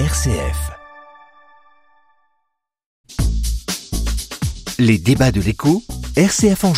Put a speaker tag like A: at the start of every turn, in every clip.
A: RCF. Les débats de l'écho, RCF en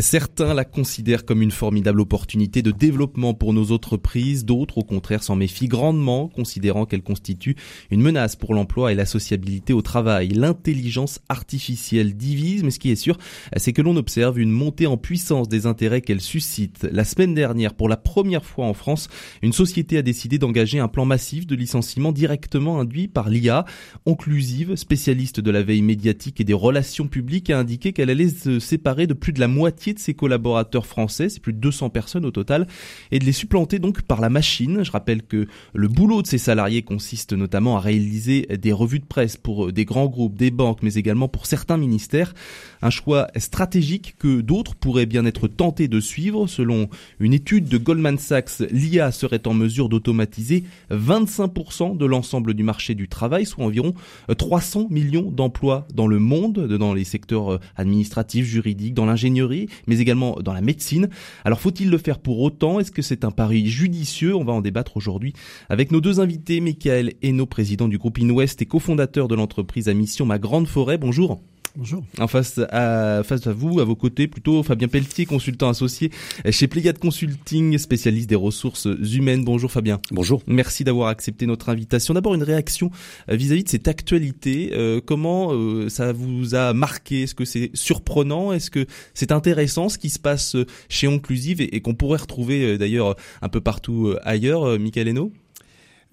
B: Certains la considèrent comme une formidable opportunité de développement pour nos entreprises, d'autres au contraire s'en méfient grandement, considérant qu'elle constitue une menace pour l'emploi et la sociabilité au travail. L'intelligence artificielle divise, mais ce qui est sûr, c'est que l'on observe une montée en puissance des intérêts qu'elle suscite. La semaine dernière, pour la première fois en France, une société a décidé d'engager un plan massif de licenciement directement induit par l'IA. Onclusive, spécialiste de la veille médiatique et des relations publiques, a indiqué qu'elle allait se séparer de plus de la moitié de ses collaborateurs français, c'est plus de 200 personnes au total, et de les supplanter donc par la machine. Je rappelle que le boulot de ces salariés consiste notamment à réaliser des revues de presse pour des grands groupes, des banques, mais également pour certains ministères. Un choix stratégique que d'autres pourraient bien être tentés de suivre. Selon une étude de Goldman Sachs, l'IA serait en mesure d'automatiser 25% de l'ensemble du marché du travail, soit environ 300 millions d'emplois dans le monde, dans les secteurs administratifs, juridiques, dans l'ingénierie, mais également dans la médecine. Alors faut-il le faire pour autant? Est-ce que c'est un pari judicieux? On va en débattre aujourd'hui avec nos deux invités, Michael Hainaut, président du groupe InWest et cofondateur de l'entreprise à mission Ma Grande Forêt. Bonjour.
C: Bonjour.
B: En face à, face à vous, à vos côtés, plutôt Fabien Pelletier, consultant associé chez Pléiade Consulting, spécialiste des ressources humaines. Bonjour Fabien.
D: Bonjour.
B: Merci d'avoir accepté notre invitation. D'abord une réaction euh, vis-à-vis de cette actualité. Euh, comment euh, ça vous a marqué? Est-ce que c'est surprenant? Est-ce que c'est intéressant ce qui se passe chez Onclusive et, et qu'on pourrait retrouver d'ailleurs un peu partout ailleurs, Michael Hainaut?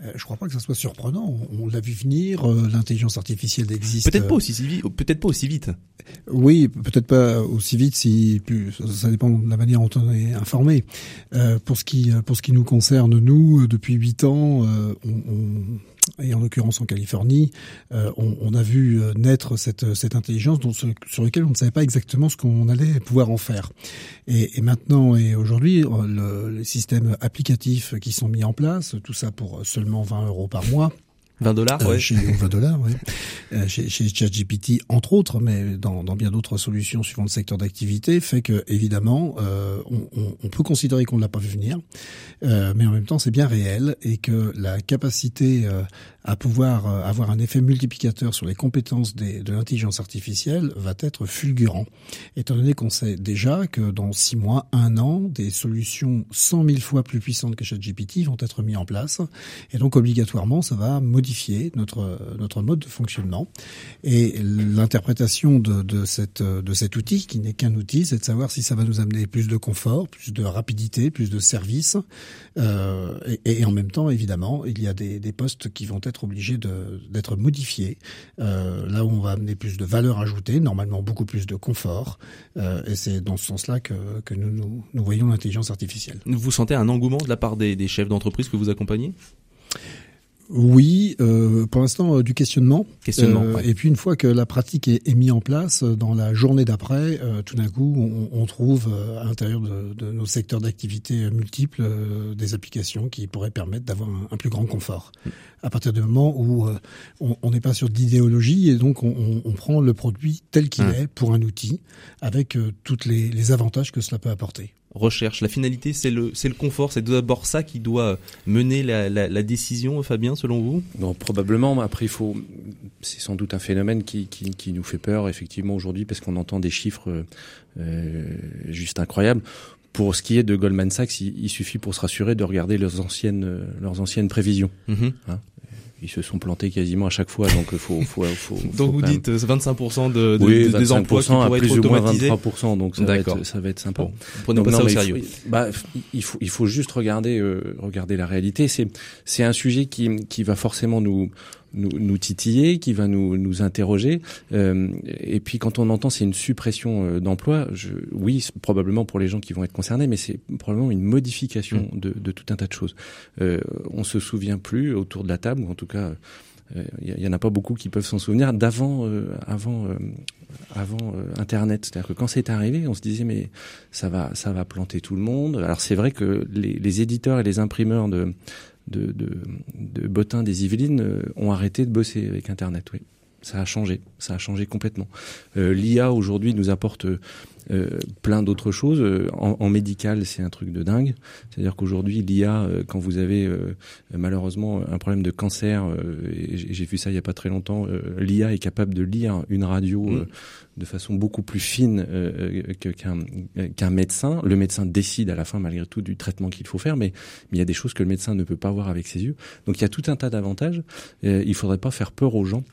C: Euh, je crois pas que ça soit surprenant. On, l'a vu venir. Euh, l'intelligence artificielle existe.
B: Peut-être pas aussi vite. Peut-être pas aussi vite.
C: Oui, peut-être pas aussi vite. Si plus, ça dépend de la manière dont on est informé. Euh, pour ce qui pour ce qui nous concerne, nous, depuis huit ans, on, on et en l'occurrence en Californie, euh, on, a vu euh, naître cette, intelligence dont, sur laquelle on ne savait pas exactement ce qu'on allait pouvoir en faire. Et, maintenant et aujourd'hui, le, les systèmes applicatifs qui sont mis en place, tout ça pour seulement 20 euros par mois,
B: 20 dollars, euh, ouais.
C: Chez, 20 dollars. Euh, chez, chez ChatGPT, entre autres, mais dans, dans bien d'autres solutions suivant le secteur d'activité, fait que évidemment, euh, on, on, on, peut considérer qu'on ne l'a pas vu venir, euh, mais en même temps, c'est bien réel et que la capacité euh, à pouvoir euh, avoir un effet multiplicateur sur les compétences des, de l'intelligence artificielle va être fulgurant, étant donné qu'on sait déjà que dans six mois, un an, des solutions 100 000 fois plus puissantes que ChatGPT vont être mises en place, et donc obligatoirement, ça va modifier notre notre mode de fonctionnement. Et l'interprétation de, de cette de cet outil qui n'est qu'un outil, c'est de savoir si ça va nous amener plus de confort, plus de rapidité, plus de services euh, et, et, en même temps évidemment il y a des, des postes qui vont être obligés d'être modifiés euh, là où on va amener plus de valeur ajoutée, normalement beaucoup plus de confort. Euh, et c'est dans ce sens-là que, que nous, nous, voyons l'intelligence artificielle.
B: Vous sentez un engouement de la part des chefs d'entreprise que vous accompagnez?
C: Oui, euh, pour l'instant euh, du questionnement.
B: Questionnement.
C: Euh, Et puis une fois que la pratique est, est mise en place, dans la journée d'après, euh, tout d'un coup, on, on trouve euh, à l'intérieur de, de, nos secteurs d'activité multiples des applications qui pourraient permettre d'avoir un, un, plus grand confort. À partir du moment où on n'est pas sur d'idéologie et donc on, on, prend le produit tel qu'il mmh. est pour un outil, avec toutes les, les avantages que cela peut apporter
B: recherche. La finalité, c'est le, c'est le confort. C'est d'abord ça qui doit mener la, la, la, décision, Fabien, selon vous?
D: Non, probablement. Après, il faut. C'est sans doute un phénomène qui, qui, qui nous fait peur, effectivement, aujourd'hui, parce qu'on entend des chiffres euh, juste incroyables. Pour ce qui est de Goldman Sachs, il, suffit pour se rassurer de regarder leurs anciennes, leurs anciennes prévisions. -hmm. hein? Ils se sont plantés quasiment à chaque fois, donc faut, faut, faut, faut
B: donc vous dites 25% de, de,
D: oui,
B: de des emplois qui
D: pourraient
B: plus
D: être automatisés. Ou moins 23%, donc ça va être, ça va être sympa. Bon,
B: prenez donc, pas non, ça au sérieux.
D: Il faut, bah, il faut, il faut juste regarder, euh, regarder la réalité. C'est, c'est un sujet qui, qui va forcément nous, nous, nous, titiller, qui va nous, nous interroger. Euh, et puis quand on entend c'est une suppression euh, d'emplois, oui, probablement pour les gens qui vont être concernés, mais c'est probablement une modification mmh. de, de, tout un tas de choses. Euh, on se souvient plus autour de la table, ou en tout cas, il euh, y, y, en a pas beaucoup qui peuvent s'en souvenir d'avant, euh, avant, euh, avant Internet. C'est-à-dire que quand c'est arrivé, on se disait mais ça va, ça va planter tout le monde. Alors c'est vrai que les, les éditeurs et les imprimeurs de de, de, de bottins des Yvelines euh, ont arrêté de bosser avec Internet, oui. Ça a changé, ça a changé complètement. Euh, L'IA aujourd'hui nous apporte euh, plein d'autres choses. Euh, en, en médical, c'est un truc de dingue. C'est-à-dire qu'aujourd'hui, l'IA, euh, quand vous avez malheureusement un problème de cancer, et j'ai vu ça il y a pas très longtemps, l'IA est capable de lire une radio mmh. de façon beaucoup plus fine qu'un qu'un médecin. Le médecin décide à la fin, malgré tout, du traitement qu'il faut faire, mais, mais il y a des choses que le médecin ne peut pas voir avec ses yeux. Donc il y a tout un tas d'avantages. il faudrait pas faire peur aux gens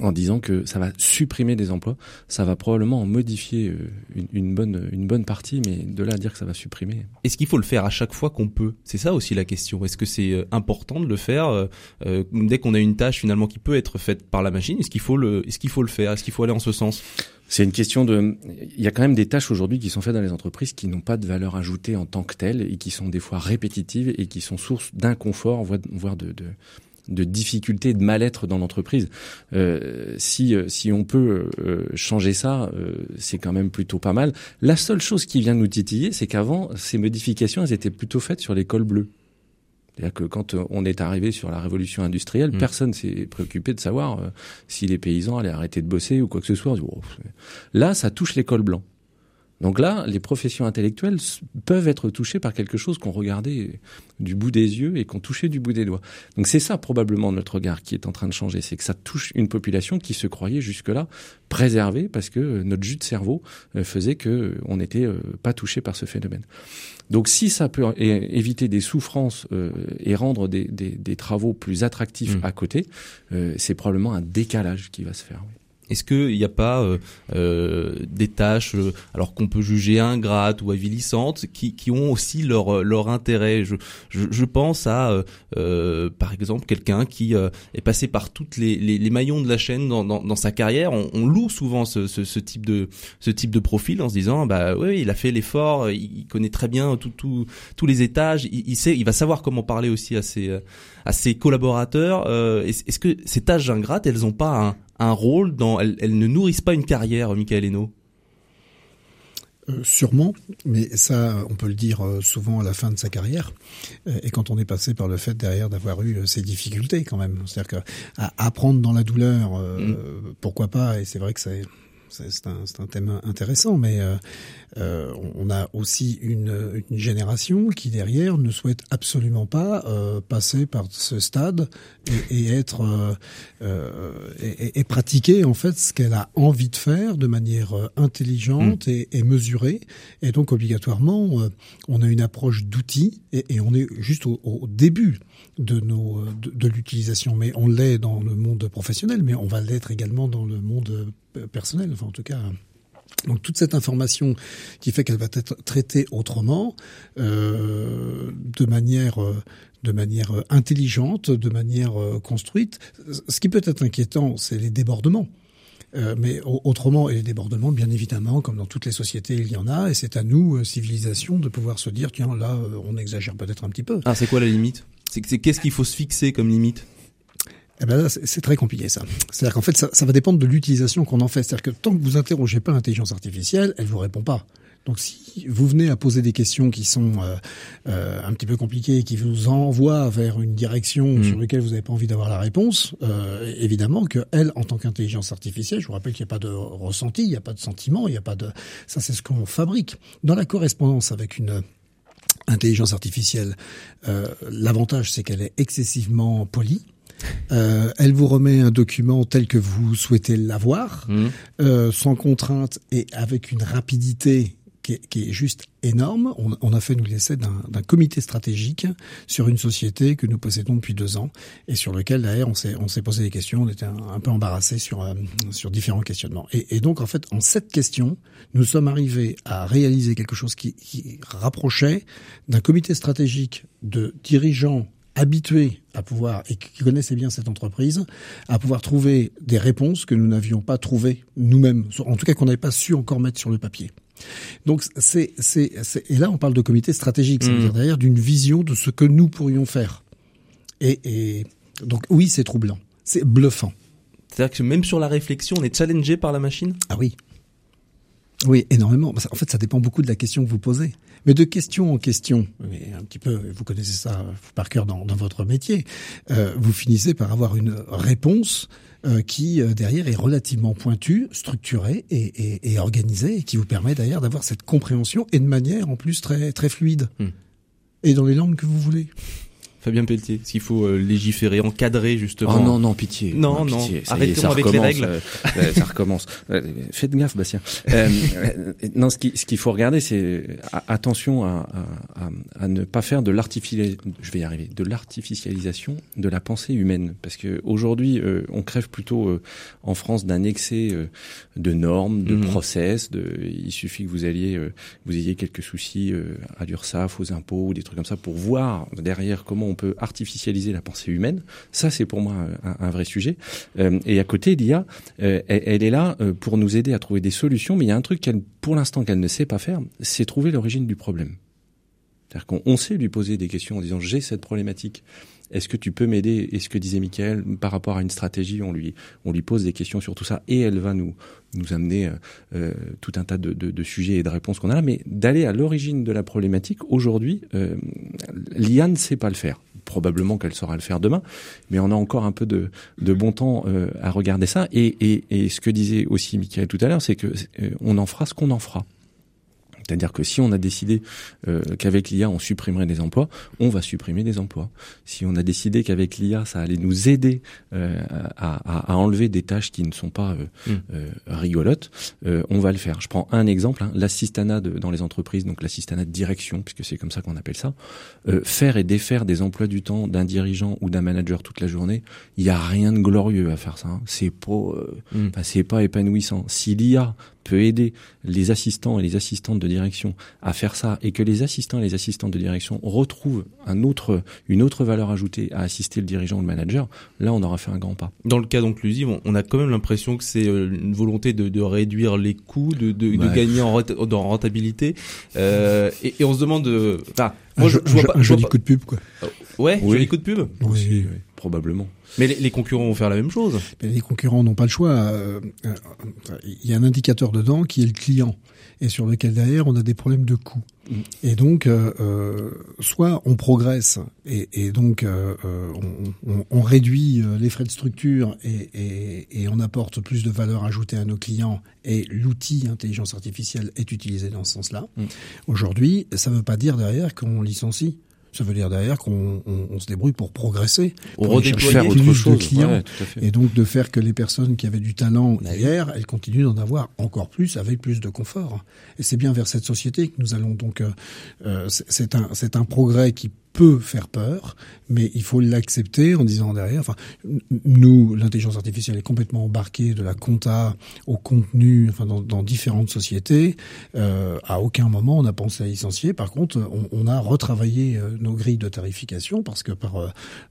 D: en disant que ça va supprimer des emplois, ça va probablement en modifier euh, une, une, bonne une bonne partie, mais de là à dire que ça va supprimer.
B: Est-ce qu'il faut le faire à chaque fois qu'on peut? C'est ça aussi la question. Est-ce que c'est euh, important de le faire euh, dès qu'on a une tâche finalement qui peut être faite par la machine Est-ce qu'il faut le est-ce qu'il faut le faire? Est-ce qu'il faut aller en ce sens?
D: C'est une question de. Il y a quand même des tâches aujourd'hui qui sont faites dans les entreprises qui n'ont pas de valeur ajoutée en tant que telles et qui sont des fois répétitives et qui sont source d'inconfort, voire de, de, de difficultés, de mal-être dans l'entreprise. Euh, si euh, si on peut euh, changer ça, c'est quand même plutôt pas mal. La seule chose qui vient nous titiller, c'est qu'avant ces modifications, elles étaient plutôt faites sur les cols bleus. C'est-à-dire que quand on est arrivé sur la révolution industrielle, mmh. personne s'est préoccupé de savoir si les paysans allaient arrêter de bosser ou quoi que ce soit. Là, ça touche les cols blancs. Donc là, les professions intellectuelles peuvent être touchées par quelque chose qu'on regardait du bout des yeux et qu'on touchait du bout des doigts. Donc c'est ça probablement notre regard qui est en train de changer, c'est que ça touche une population qui se croyait jusque-là préservée parce que notre jus de cerveau euh, faisait que euh, on n'était euh, pas touché par ce phénomène. Donc si ça peut éviter des souffrances et rendre des, travaux plus attractifs mmh. à côté, c'est probablement un décalage qui va se faire.
B: Est-ce qu'il n'y a pas euh, euh, des tâches, euh, alors qu'on peut juger ingrates ou avilissantes, qui, qui ont aussi leur leur intérêt? Je, je, je, pense à, par exemple, quelqu'un qui est passé par toutes les, les, les, maillons de la chaîne dans, dans, dans sa carrière. On, on, loue souvent ce, ce, ce, type de ce type de profil en se disant, bah oui, il a fait l'effort, il, connaît très bien tout, tout, tous les étages, il, sait, il va savoir comment parler aussi à ses à ses collaborateurs. Est-ce que ces tâches ingrates, elles ont pas un un rôle dans elles, ne nourrissent pas une carrière, Michael
C: euh, sûrement, mais ça, on peut le dire euh, souvent à la fin de sa carrière, euh, et quand on est passé par le fait derrière d'avoir eu ces difficultés quand même. C'est-à-dire que apprendre dans la douleur, mm. pourquoi pas, et c'est vrai que c'est c'est un, un, thème intéressant, mais euh, euh, on a aussi une, une, génération qui derrière ne souhaite absolument pas euh, passer par ce stade et, et être euh, et, et, pratiquer en fait ce qu'elle a envie de faire de manière intelligente mmh. et, et, mesurée. Et donc obligatoirement, on a une approche d'outils et, on est juste au, au début de nos de, de l'utilisation, mais on l'est dans le monde professionnel, mais on va l'être également dans le monde personnel. Enfin, en tout cas. Donc toute cette information qui fait qu'elle va être traitée autrement, euh, de manière de manière intelligente, de manière euh, construite. Ce qui peut être inquiétant, c'est les débordements. Euh, mais autrement, et les débordements, bien évidemment, comme dans toutes les sociétés, il y en a, et c'est à nous, euh, civilisation, de pouvoir se dire, tiens, là, euh, on exagère peut-être un petit peu.
B: Ah, c'est quoi la limite? C'est qu'est-ce qu'il faut se fixer comme limite
C: eh ben c'est très compliqué ça. C'est-à-dire qu'en fait, ça, ça, va dépendre de l'utilisation qu'on en fait. C'est-à-dire que tant que vous interrogez pas l'intelligence artificielle, elle vous répond pas. Donc si vous venez à poser des questions qui sont euh, euh, un petit peu compliquées, qui vous envoient vers une direction mmh. sur laquelle vous n'avez pas envie d'avoir la réponse, euh, évidemment que elle, en tant qu'intelligence artificielle, je vous rappelle qu'il n'y a pas de ressenti, il n'y a pas de sentiment, il n'y a pas de... Ça, c'est ce qu'on fabrique. Dans la correspondance avec une intelligence artificielle, euh, l'avantage, c'est qu'elle est excessivement polie. Euh, elle vous remet un document tel que vous souhaitez l'avoir, mmh. euh, sans contrainte et avec une rapidité qui est, qui est juste énorme. On, on, a fait nous l'essai d'un comité stratégique sur une société que nous possédons depuis deux ans et sur lequel d'ailleurs on s'est posé des questions. On était un, peu embarrassé sur euh, sur différents questionnements. Et, et, donc en fait en sept questions, nous sommes arrivés à réaliser quelque chose qui, qui rapprochait d'un comité stratégique de dirigeants habitués à pouvoir, et qui connaissaient bien cette entreprise, à pouvoir trouver des réponses que nous n'avions pas trouvées nous-mêmes, en tout cas qu'on n'avait pas su encore mettre sur le papier. Donc c'est, c'est, et là on parle de comité stratégique, c'est-à-dire mmh. derrière d'une vision de ce que nous pourrions faire. Et, et donc oui, c'est troublant, c'est bluffant.
B: C'est-à-dire que même sur la réflexion, on est challengé par la machine?
C: Ah oui. Oui, énormément. En fait, ça dépend beaucoup de la question que vous posez. Mais de question en question, un petit peu, vous connaissez ça par cœur dans, dans votre métier, euh, vous finissez par avoir une réponse qui derrière est relativement pointu, structuré et, et, et, organisé, et qui vous permet d'ailleurs d'avoir cette compréhension et de manière en plus très très fluide. Hmm. Et dans les langues que vous voulez.
B: Fabien Pelletier, s'il faut euh, légiférer, encadrer justement.
D: Oh non, non, pitié.
B: Non, non, arrêtons avec les règles.
D: Euh, ça recommence. Euh, faites gaffe, Bastien. non, ce qu'il ce qu'il faut regarder, c'est attention à, à, à, ne pas faire de l'artificialisation, je vais y arriver, de l'artificialisation de la pensée humaine, parce que aujourd'hui, on crève plutôt en France d'un excès de normes, de mhm. process. De, il suffit que vous alliez, vous ayez quelques soucis à l'URSSAF, aux impôts ou des trucs comme ça pour voir derrière comment on peut artificialiser la pensée humaine. Ça, c'est pour moi un, vrai sujet. Euh, et à côté, l'IA, euh, elle, est là euh, pour nous aider à trouver des solutions, mais il y a un truc qu'elle, pour l'instant, qu'elle ne sait pas faire, c'est trouver l'origine du problème. C'est-à-dire qu'on sait lui poser des questions en disant j'ai cette problématique. Est-ce que tu peux m'aider? Et ce que disait Michael par rapport à une stratégie, on lui on lui pose des questions sur tout ça et elle va nous nous amener euh, tout un tas de, de, sujets et de réponses qu'on a là. Mais d'aller à l'origine de la problématique aujourd'hui, euh, l'IA ne sait pas le faire. Probablement qu'elle saura le faire demain, mais on a encore un peu de, de bon temps euh, à regarder ça. Et, et, et, ce que disait aussi Michael tout à l'heure, c'est que euh, on en fera ce qu'on en fera. C'est-à-dire que si on a décidé euh, qu'avec l'IA on supprimerait des emplois, on va supprimer des emplois. Si on a décidé qu'avec l'IA ça allait nous aider euh, à, à, enlever des tâches qui ne sont pas euh, mm. euh rigolotes, euh, on va le faire. Je prends un exemple, hein, l'assistanat dans les entreprises, donc l'assistanat de direction, puisque c'est comme ça qu'on appelle ça. faire et défaire des emplois du temps d'un dirigeant ou d'un manager toute la journée, il n'y a rien de glorieux à faire ça. Hein. C'est pas, mm. c'est pas épanouissant. Si l'IA peut aider les assistants et les assistantes de direction à faire ça et que les assistants et les assistantes de direction retrouvent un autre, une autre valeur ajoutée à assister le dirigeant ou le manager, là on aura fait un grand pas.
B: Dans le cas d'inclusive, on a quand même l'impression que c'est euh, une volonté de, de, réduire les coûts, de, de, de gagner en, rentabilité, euh, et, et, on se demande,
C: enfin, moi je, je, vois pas, un joli coup de pub quoi.
B: Ouais, oui. joli coup de pub.
C: Oui, oui,
D: probablement.
B: Mais les, concurrents vont faire la même chose.
C: Mais les concurrents n'ont pas le choix. Euh, euh, il y a un indicateur dedans qui est le client et sur lequel derrière on a des problèmes de coûts. Mm. Et donc, euh, soit on progresse et, et donc on, on, réduit les frais de structure et, et, et, on apporte plus de valeur ajoutée à nos clients et l'outil intelligence artificielle est utilisé dans ce sens-là. Mm. Aujourd'hui, ça ne veut pas dire derrière qu'on licencie. Ça veut dire derrière qu'on on, on se débrouille pour progresser,
B: pour redéployer autre chose.
C: de clients, et donc de faire que les personnes qui avaient du talent bah hier, elles continuent d'en avoir encore plus avec plus de confort. Et c'est bien vers cette société que nous allons donc. Euh, euh c'est un c'est un progrès qui peut faire peur, mais il faut l'accepter en disant derrière. Enfin, nous, l'intelligence artificielle est complètement embarquée de la compta au contenu, enfin dans, dans différentes sociétés. Euh, à aucun moment on a pensé à licencier. Par contre, on, on a retravaillé euh, nos grilles de tarification parce que par euh,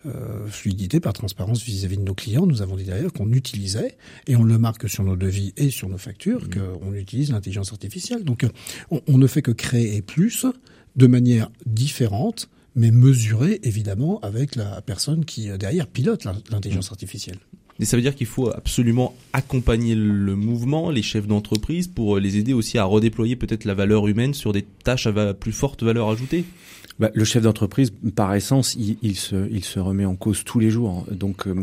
C: euh fluidité, par transparence vis-à-vis de nos clients, nous avons dit derrière qu'on utilisait et on le marque sur nos devis et sur nos factures mmh. qu'on utilise l'intelligence artificielle. Donc, on, on ne fait que créer plus de manière différente mais mesuré évidemment avec la personne qui euh, derrière pilote l'intelligence artificielle.
B: Et ça veut dire qu'il faut absolument accompagner le mouvement, les chefs d'entreprise, pour les aider aussi à redéployer peut-être la valeur humaine sur des tâches à plus forte valeur ajoutée?
D: Bah, le chef d'entreprise, par essence, il, il, se, il se remet en cause tous les jours. Donc, euh,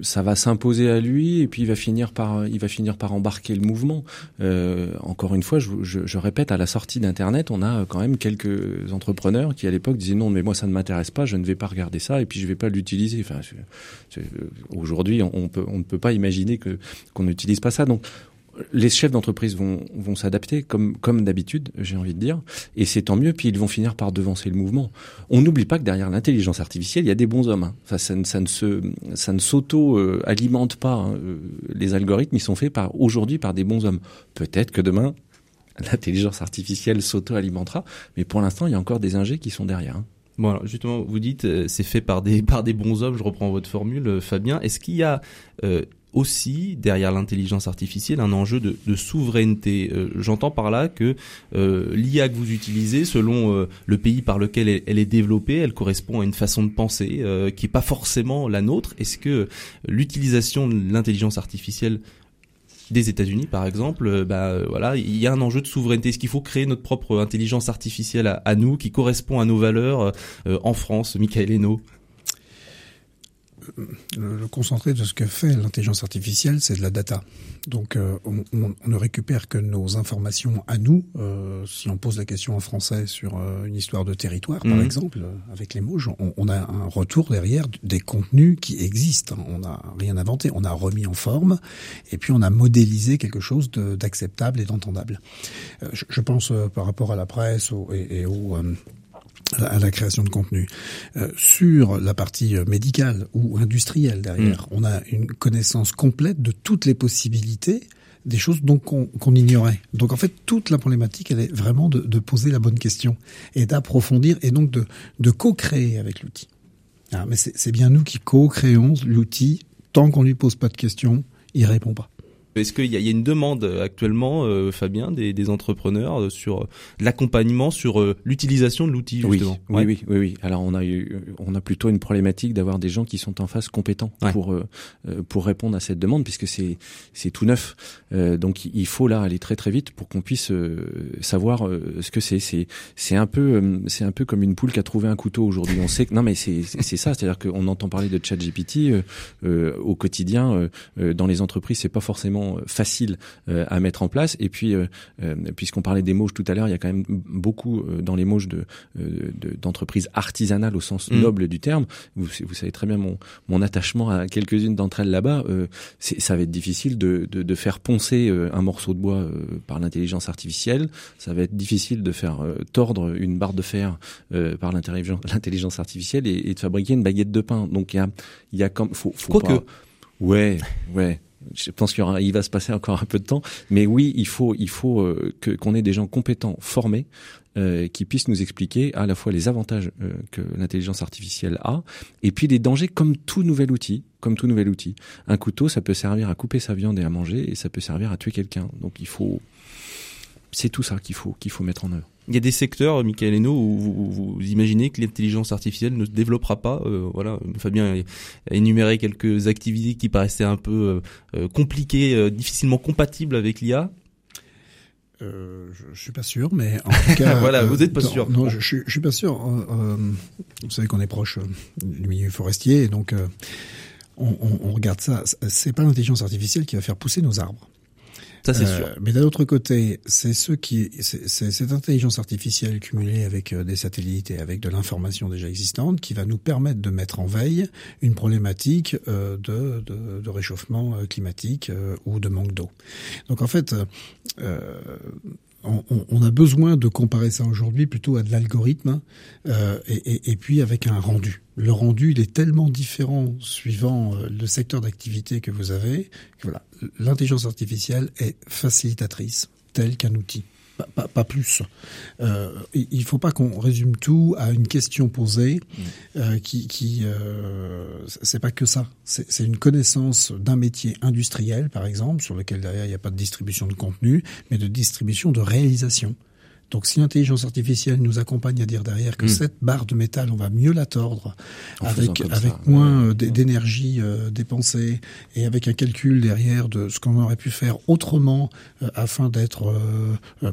D: ça va s'imposer à lui, et puis il va finir par, il va finir par embarquer le mouvement. Euh, encore une fois, je, je, je, répète, à la sortie d'Internet, on a quand même quelques entrepreneurs qui, à l'époque, disaient non, mais moi, ça ne m'intéresse pas, je ne vais pas regarder ça, et puis je vais pas l'utiliser. Enfin, aujourd'hui, on, peut, on ne peut pas imaginer qu'on n'utilise pas ça. Donc, les chefs d'entreprise vont, vont s'adapter comme, comme d'habitude, j'ai envie de dire, et c'est tant mieux, puis ils vont finir par devancer le mouvement. On n'oublie pas que derrière l'intelligence artificielle, il y a des bons hommes. Hein. ça, ça, ne se, ça ne s'auto-alimente pas. Hein. Euh, les algorithmes, ils sont faits aujourd'hui par des bons hommes. Peut-être que demain, l'intelligence artificielle s'auto-alimentera, mais pour l'instant, il y a encore des ingés qui sont derrière. Hein.
B: Bon, alors justement, vous dites euh, c'est fait par des par des bons hommes. Je reprends votre formule, euh, Fabien. Est-ce qu'il y a aussi derrière l'intelligence artificielle un enjeu de, de souveraineté. Euh, j'entends par là que euh, l'IA que vous utilisez, selon euh, le pays par lequel elle, est développée, elle correspond à une façon de penser qui est pas forcément la nôtre. Est-ce que l'utilisation de l'intelligence artificielle des États-Unis, par exemple, bah voilà, il y a un enjeu de souveraineté? Est-ce qu'il faut créer notre propre intelligence artificielle à, nous, qui correspond à nos valeurs en France, Michael Hainaut?
C: Le concentré de ce que fait l'intelligence artificielle, c'est de la data. Donc euh, on, on, ne récupère que nos informations à nous. Euh, si on pose la question en français sur euh, une histoire de territoire, par mhm. exemple, avec les mots, on, on, a un retour derrière des contenus qui existent. On n'a rien inventé, on a remis en forme et puis on a modélisé quelque chose d'acceptable et d'entendable. Je, je, pense par rapport à la presse et, et aux à la création de contenu. Euh, sur la partie euh, médicale ou industrielle derrière, mm. on a une connaissance complète de toutes les possibilités des choses donc qu'on ignorait. Donc en fait, toute la problématique, elle est vraiment de, de poser la bonne question et d'approfondir et donc de, de co-créer avec l'outil. Ah, mais c'est bien nous qui co-créons l'outil. Tant qu'on lui pose pas de questions, il répond pas.
B: Est-ce qu'il y, y, a une demande actuellement, euh, Fabien, des, des, entrepreneurs euh, sur l'accompagnement, sur euh, l'utilisation de l'outil justement
D: oui, oui, oui, oui, Alors on a eu, on a plutôt une problématique d'avoir des gens qui sont en face compétents pour pour répondre à cette demande puisque c'est c'est tout neuf. donc il faut là aller très très vite pour qu'on puisse savoir ce que c'est. C'est c'est un peu c'est un peu comme une poule qui a trouvé un couteau aujourd'hui. On sait que non mais c'est c'est ça, c'est-à-dire qu'on entend parler de ChatGPT au quotidien dans les entreprises, c'est pas forcément euh, facile euh, à mettre en place. Et puis, euh, puisqu'on parlait des moches tout à l'heure, il y a quand même beaucoup dans les moches de, d'entreprises artisanales au sens mm. noble du terme. Vous, vous savez très bien mon, mon attachement à quelques-unes d'entre elles là-bas. ça va être difficile de, de, de faire poncer un morceau de bois par l'intelligence artificielle. Ça va être difficile de faire tordre une barre de fer par l'intelligence artificielle et, de fabriquer une baguette de pain. Donc il y a, il y a comme faut, faut
B: pas... que
D: ouais ouais je pense qu'il il va se passer encore un peu de temps, mais oui, il faut, il faut euh, que qu'on ait des gens compétents, formés, euh, qui puissent nous expliquer à la fois les avantages euh, que l'intelligence artificielle a, et puis les dangers comme tout nouvel outil, comme tout nouvel outil. Un couteau, ça peut servir à couper sa viande et à manger, et ça peut servir à tuer quelqu'un. Donc il faut, c'est tout ça qu'il faut qu'il faut mettre en œuvre.
B: Il y a des secteurs, Michael Eno, où vous, imaginez que l'intelligence artificielle ne se développera pas. Euh, voilà, Fabien a énuméré quelques activités qui paraissaient un peu euh, compliquées, euh, difficilement compatibles avec l'IA.
C: Euh, je, je suis pas sûr, mais en tout cas,
B: voilà, vous êtes pas sûr.
C: Non, je, je, je, suis pas sûr. Euh, vous savez qu'on est proche du milieu forestier, et donc on, on, on, regarde ça. C'est pas l'intelligence artificielle qui va faire pousser nos arbres.
B: Ça, c'est sûr.
C: Euh, mais d'un autre côté, c'est ceux qui, c'est cette intelligence artificielle cumulée avec euh, des satellites et avec de l'information déjà existante qui va nous permettre de mettre en veille une problématique euh, de, de, de, réchauffement climatique ou de manque d'eau. Donc en fait, on, on, a besoin de comparer ça aujourd'hui plutôt à de l'algorithme euh, et, puis avec un rendu. Le rendu, il est tellement différent suivant euh, le secteur d'activité que vous avez. Voilà, l'intelligence artificielle est facilitatrice, telle qu'un outil pas, pas, plus. Euh, il faut pas qu'on résume tout à une question posée mm. euh, qui, qui euh, c'est pas que ça. C'est une connaissance d'un métier industriel, par exemple, sur lequel derrière il n'y a pas de distribution de contenu, mais de distribution de réalisation. Donc si l'intelligence artificielle nous accompagne à dire derrière que hmm. cette barre de métal, on va mieux la tordre avec avec moins euh, d'énergie euh, dépensée et avec un calcul derrière de ce qu'on aurait pu faire autrement euh, afin d'être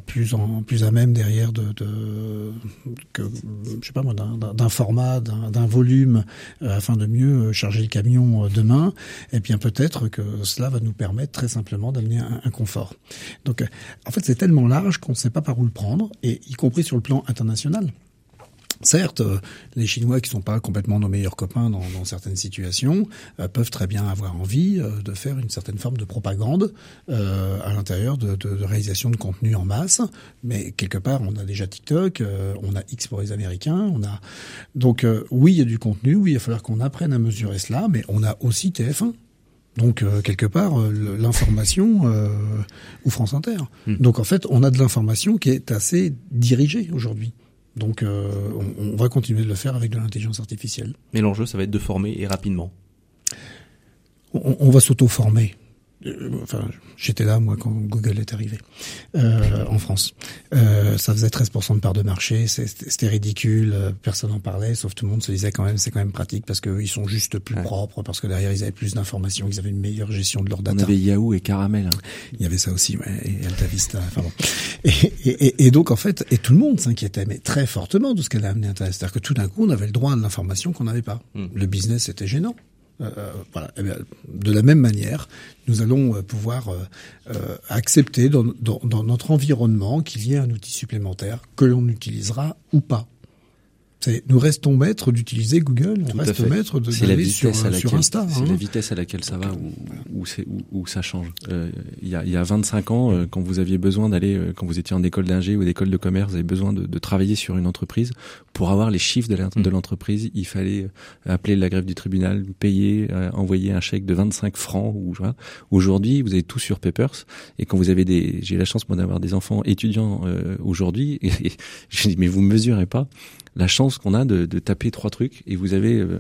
C: plus en plus à même derrière de, de que je sais pas moi d'un format d'un volume afin de mieux charger le camion demain et bien peut-être que cela va nous permettre très simplement d'amener un, un confort. Donc en fait c'est tellement large qu'on ne sait pas par où le prendre et y compris sur le plan international. Certes, euh, les Chinois qui sont pas complètement nos meilleurs copains dans, certaines situations euh, peuvent très bien avoir envie euh, de faire une certaine forme de propagande à l'intérieur de, réalisation de contenu en masse. Mais quelque part, on a déjà TikTok, on a X pour les Américains, on a donc oui, il y a du contenu, oui, il va falloir qu'on apprenne à mesurer cela, mais on a aussi TF1 donc euh, quelque part euh, l'information euh, ou France Inter. Hmm. Donc en fait, on a de l'information qui est assez dirigée aujourd'hui. Donc on, on, va continuer de le faire avec de l'intelligence artificielle.
B: Mais l'enjeu, ça va être de former et rapidement.
C: On, on va s'auto-former. Euh, enfin, j'étais là moi quand Google est arrivé euh, en France. Euh, ça faisait 13% de part de marché, c'était ridicule, euh, personne n'en parlait, sauf tout le monde se disait quand même c'est quand même pratique parce qu'ils sont juste plus propres, parce que derrière ils avaient plus d'informations, ils avaient une meilleure gestion de leurs data.
D: On avait Yahoo et Caramel. Hein.
C: Il y avait ça aussi, ouais, et Alta Vista. Enfin bon. et, et, et, donc en fait, et tout le monde s'inquiétait, mais très fortement de ce qu'elle a amené à C'est-à-dire que tout d'un coup, on avait le droit à de l'information qu'on n'avait pas. Hmm. Le business était gênant. Voilà. Eh de la même manière, nous allons pouvoir accepter dans, dans, dans notre environnement qu'il y ait un outil supplémentaire que l'on utilisera ou pas nous restons maîtres d'utiliser Google, on reste maîtres de
D: la sur, sur Insta. C'est la hein. vitesse à laquelle ça va ou, où, ça change. Euh, il y, a, y a 25 ans, euh, quand vous aviez besoin d'aller, euh, quand vous étiez en école d'ingé ou d'école de commerce, vous avez besoin de, de, travailler sur une entreprise. Pour avoir les chiffres de mm. l'entreprise, il fallait appeler la grève du tribunal, payer, envoyer un chèque de 25 francs. Ou Aujourd'hui, vous avez tout sur Papers. Et quand vous avez des, j'ai la chance moi d'avoir des enfants étudiants aujourd'hui, et, et je dis mais vous mesurez pas la chance qu'on a de, de, taper trois trucs et vous avez euh,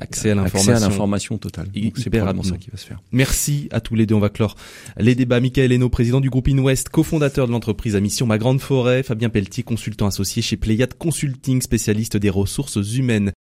B: accès à l'information
D: totale. C'est probablement ça qui va se faire.
B: Merci à tous les deux. On va clore les débats. Michael Eno, président du groupe InWest, cofondateur de l'entreprise à mission Ma Grande Forêt, Fabien Pelletier, consultant associé chez Pléiade Consulting, spécialiste des ressources humaines.